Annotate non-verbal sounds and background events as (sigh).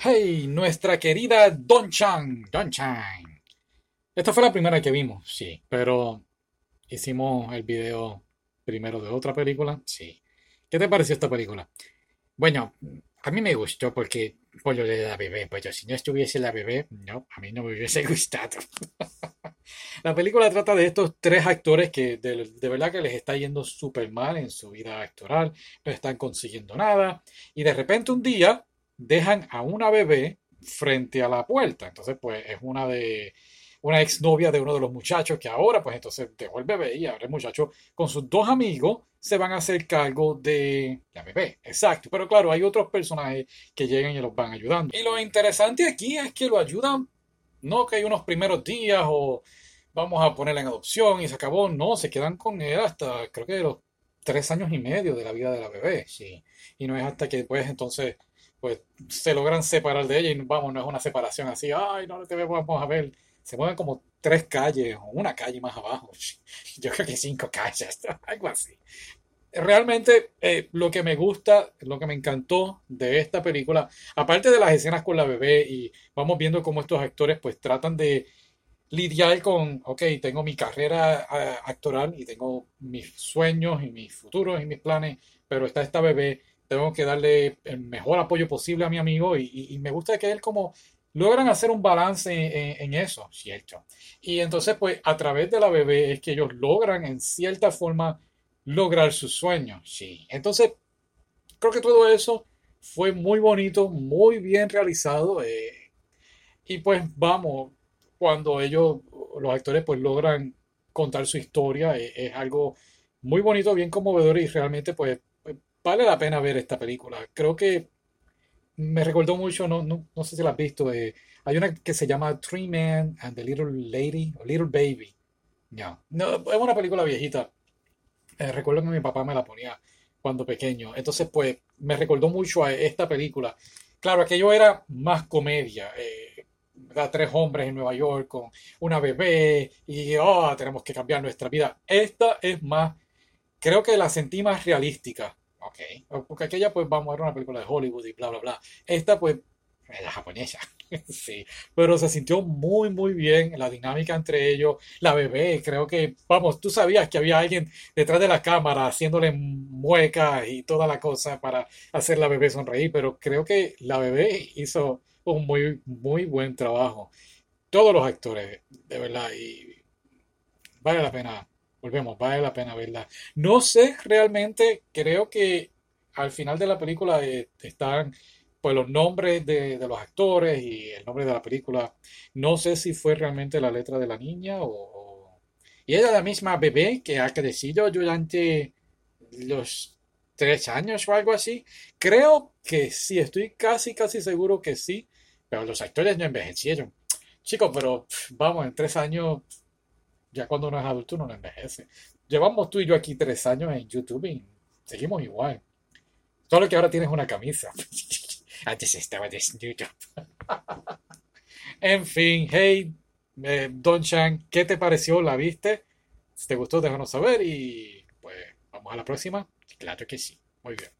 Hey, nuestra querida Don Chang. Don Chang. Esta fue la primera que vimos, sí, pero hicimos el video primero de otra película, sí. ¿Qué te pareció esta película? Bueno, a mí me gustó porque por lo de la bebé, pues si no estuviese la bebé, no, a mí no me hubiese (laughs) gustado. La película trata de estos tres actores que de, verdad que les está yendo súper mal en su vida actoral, no están consiguiendo nada, y de repente un día dejan a una bebé frente a la puerta. Entonces, pues es una de una exnovia de uno de los muchachos que ahora, pues entonces dejó el bebé y ahora el muchacho con sus dos amigos se van a hacer cargo de la bebé. Exacto. Pero claro, hay otros personajes que llegan y los van ayudando. Y lo interesante aquí es que lo ayudan, no que hay unos primeros días o vamos a ponerla en adopción y se acabó. No, se quedan con él hasta creo que los tres años y medio de la vida de la bebé. Sí. Y no es hasta que después entonces pues se logran separar de ella y vamos, no es una separación así, ay, no te vamos a ver. Se mueven como tres calles o una calle más abajo. (laughs) Yo creo que cinco calles, (laughs) algo así. Realmente eh, lo que me gusta, lo que me encantó de esta película, aparte de las escenas con la bebé y vamos viendo cómo estos actores pues tratan de lidiar con, ok, tengo mi carrera actoral y tengo mis sueños y mis futuros y mis planes, pero está esta bebé tengo que darle el mejor apoyo posible a mi amigo y, me gusta que él como logran hacer un balance en, eso, ¿cierto? Y entonces pues a través de la bebé es que ellos logran en cierta forma lograr sus sueños, sí. Entonces creo que todo eso fue muy bonito, muy bien realizado eh, y pues vamos, cuando ellos, los actores pues logran contar su historia, eh, es algo muy bonito, bien conmovedor y realmente pues vale la pena ver esta película. Creo que me recordó mucho, no, no, no sé si la has visto, eh, hay una que se llama Three Men and the Little Lady, o Little Baby. Ya, no, es una película viejita. Eh, recuerdo que mi papá me la ponía cuando pequeño. Entonces, pues, me recordó mucho a esta película. Claro, aquello era más comedia. Eh, Tres hombres en Nueva York con una bebé y, oh, tenemos que cambiar nuestra vida. Esta es más, creo que la sentí más realística. Ok. Porque aquella, pues, vamos a ver una película de Hollywood y bla, bla, bla. Esta, pues, es la japonesa. (laughs) sí. Pero se sintió muy, muy bien la dinámica entre ellos. La bebé, creo que, vamos, tú sabías que había alguien detrás de la cámara haciéndole muecas y toda la cosa para hacer la bebé sonreír. Pero creo que la bebé hizo un muy, muy buen trabajo. Todos los actores, de verdad. Y vale la pena volvemos, vale la pena verla. No sé realmente, creo que al final de la película eh, están pues los nombres de, los actores y el nombre de la película. No sé si fue realmente la letra de la niña o... Y era la misma bebé que ha crecido durante los tres años o algo así. Creo que sí, estoy casi, casi seguro que sí. Pero los actores no envejecieron. Chicos, pero vamos, en tres años ya cuando uno es adulto uno no envejece. Llevamos tú y yo aquí tres años en YouTube y seguimos igual. Solo que ahora tienes una camisa. (laughs) Antes estaba desnudo. (laughs) en fin, hey, eh, Don Chan, ¿qué te pareció? ¿La viste? Si te gustó, déjanos saber y pues vamos a la próxima. Claro que sí. Muy bien.